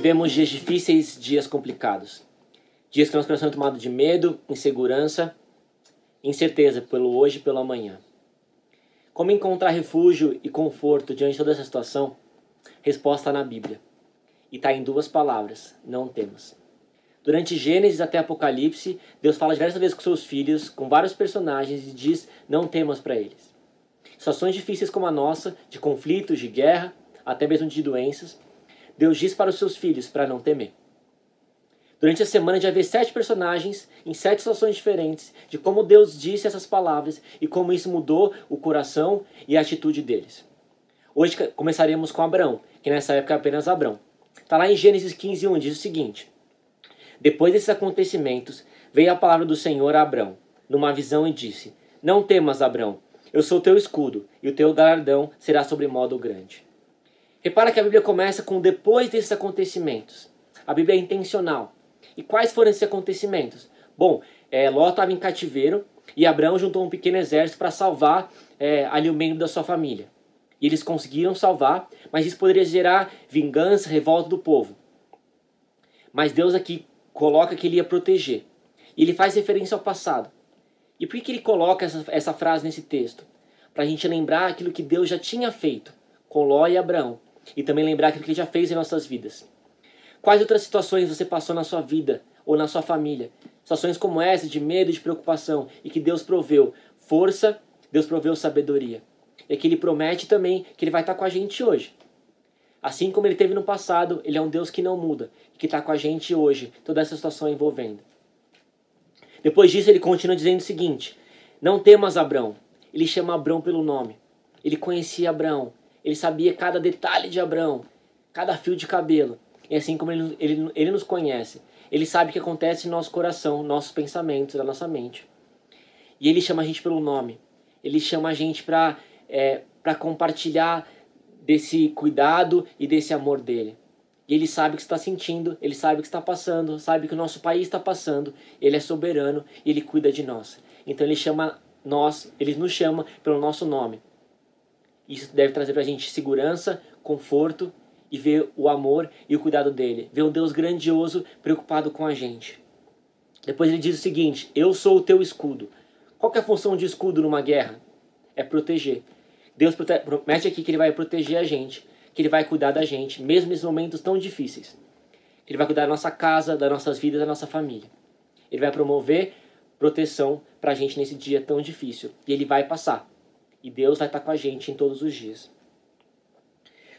Vivemos dias difíceis, dias complicados. Dias que nosso coração é tomado de medo, insegurança, incerteza pelo hoje e pelo amanhã. Como encontrar refúgio e conforto diante de toda essa situação? Resposta na Bíblia. E está em duas palavras: não temos. Durante Gênesis até Apocalipse, Deus fala diversas vezes com seus filhos, com vários personagens, e diz: não temos para eles. Situações difíceis como a nossa, de conflitos, de guerra, até mesmo de doenças, Deus diz para os seus filhos para não temer. Durante a semana já vê sete personagens em sete situações diferentes de como Deus disse essas palavras e como isso mudou o coração e a atitude deles. Hoje começaremos com Abraão, que nessa época é apenas Abraão. Está lá em Gênesis 15, 1, diz o seguinte: Depois desses acontecimentos, veio a palavra do Senhor a Abraão, numa visão, e disse: Não temas, Abraão, eu sou teu escudo, e o teu galardão será sobre modo grande. Repara que a Bíblia começa com depois desses acontecimentos. A Bíblia é intencional. E quais foram esses acontecimentos? Bom, é, Ló estava em cativeiro e Abraão juntou um pequeno exército para salvar é, ali o membro da sua família. E eles conseguiram salvar, mas isso poderia gerar vingança, revolta do povo. Mas Deus aqui coloca que ele ia proteger. E ele faz referência ao passado. E por que ele coloca essa, essa frase nesse texto? Para a gente lembrar aquilo que Deus já tinha feito com Ló e Abraão. E também lembrar aquilo que ele já fez em nossas vidas. Quais outras situações você passou na sua vida ou na sua família? Situações como essa, de medo, de preocupação, e que Deus proveu força, Deus proveu sabedoria. E que Ele promete também que Ele vai estar com a gente hoje. Assim como Ele teve no passado, Ele é um Deus que não muda, que está com a gente hoje, toda essa situação envolvendo. Depois disso, Ele continua dizendo o seguinte: Não temas Abraão. Ele chama Abraão pelo nome. Ele conhecia Abraão. Ele sabia cada detalhe de Abraão, cada fio de cabelo. E assim como ele, ele, ele nos conhece, ele sabe o que acontece em nosso coração, nossos pensamentos, da nossa mente. E ele chama a gente pelo nome. Ele chama a gente para é, compartilhar desse cuidado e desse amor dele. E ele sabe o que está sentindo, ele sabe o que está passando, sabe que o nosso país está passando. Ele é soberano e ele cuida de nós. Então ele chama nós, ele nos chama pelo nosso nome. Isso deve trazer para a gente segurança, conforto e ver o amor e o cuidado dele, ver um Deus grandioso preocupado com a gente. Depois ele diz o seguinte: Eu sou o teu escudo. Qual é a função de escudo numa guerra? É proteger. Deus promete aqui que ele vai proteger a gente, que ele vai cuidar da gente, mesmo nesses momentos tão difíceis. Ele vai cuidar da nossa casa, das nossas vidas, da nossa família. Ele vai promover proteção para a gente nesse dia tão difícil. E ele vai passar. E Deus vai estar com a gente em todos os dias.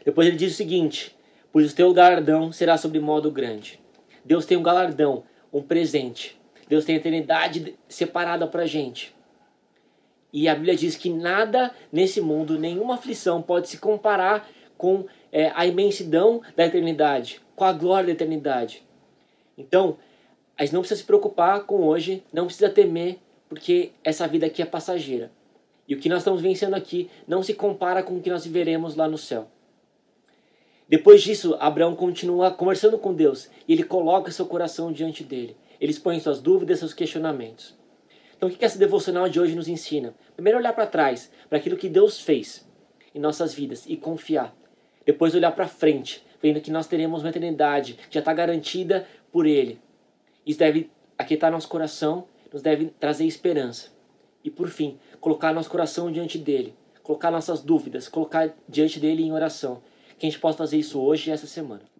Depois ele diz o seguinte: Pois o teu galardão será sobre modo grande. Deus tem um galardão, um presente. Deus tem a eternidade separada para a gente. E a Bíblia diz que nada nesse mundo, nenhuma aflição pode se comparar com é, a imensidão da eternidade, com a glória da eternidade. Então, a gente não precisa se preocupar com hoje, não precisa temer, porque essa vida aqui é passageira. E o que nós estamos vencendo aqui não se compara com o que nós viveremos lá no céu. Depois disso, Abraão continua conversando com Deus e ele coloca seu coração diante dele. Ele expõe suas dúvidas, seus questionamentos. Então, o que essa devocional de hoje nos ensina? Primeiro, olhar para trás, para aquilo que Deus fez em nossas vidas e confiar. Depois, olhar para frente, vendo que nós teremos uma eternidade que já está garantida por Ele. Isso deve aquietar nosso coração, nos deve trazer esperança. E, por fim, colocar nosso coração diante dele, colocar nossas dúvidas, colocar diante dele em oração que a gente possa fazer isso hoje e essa semana.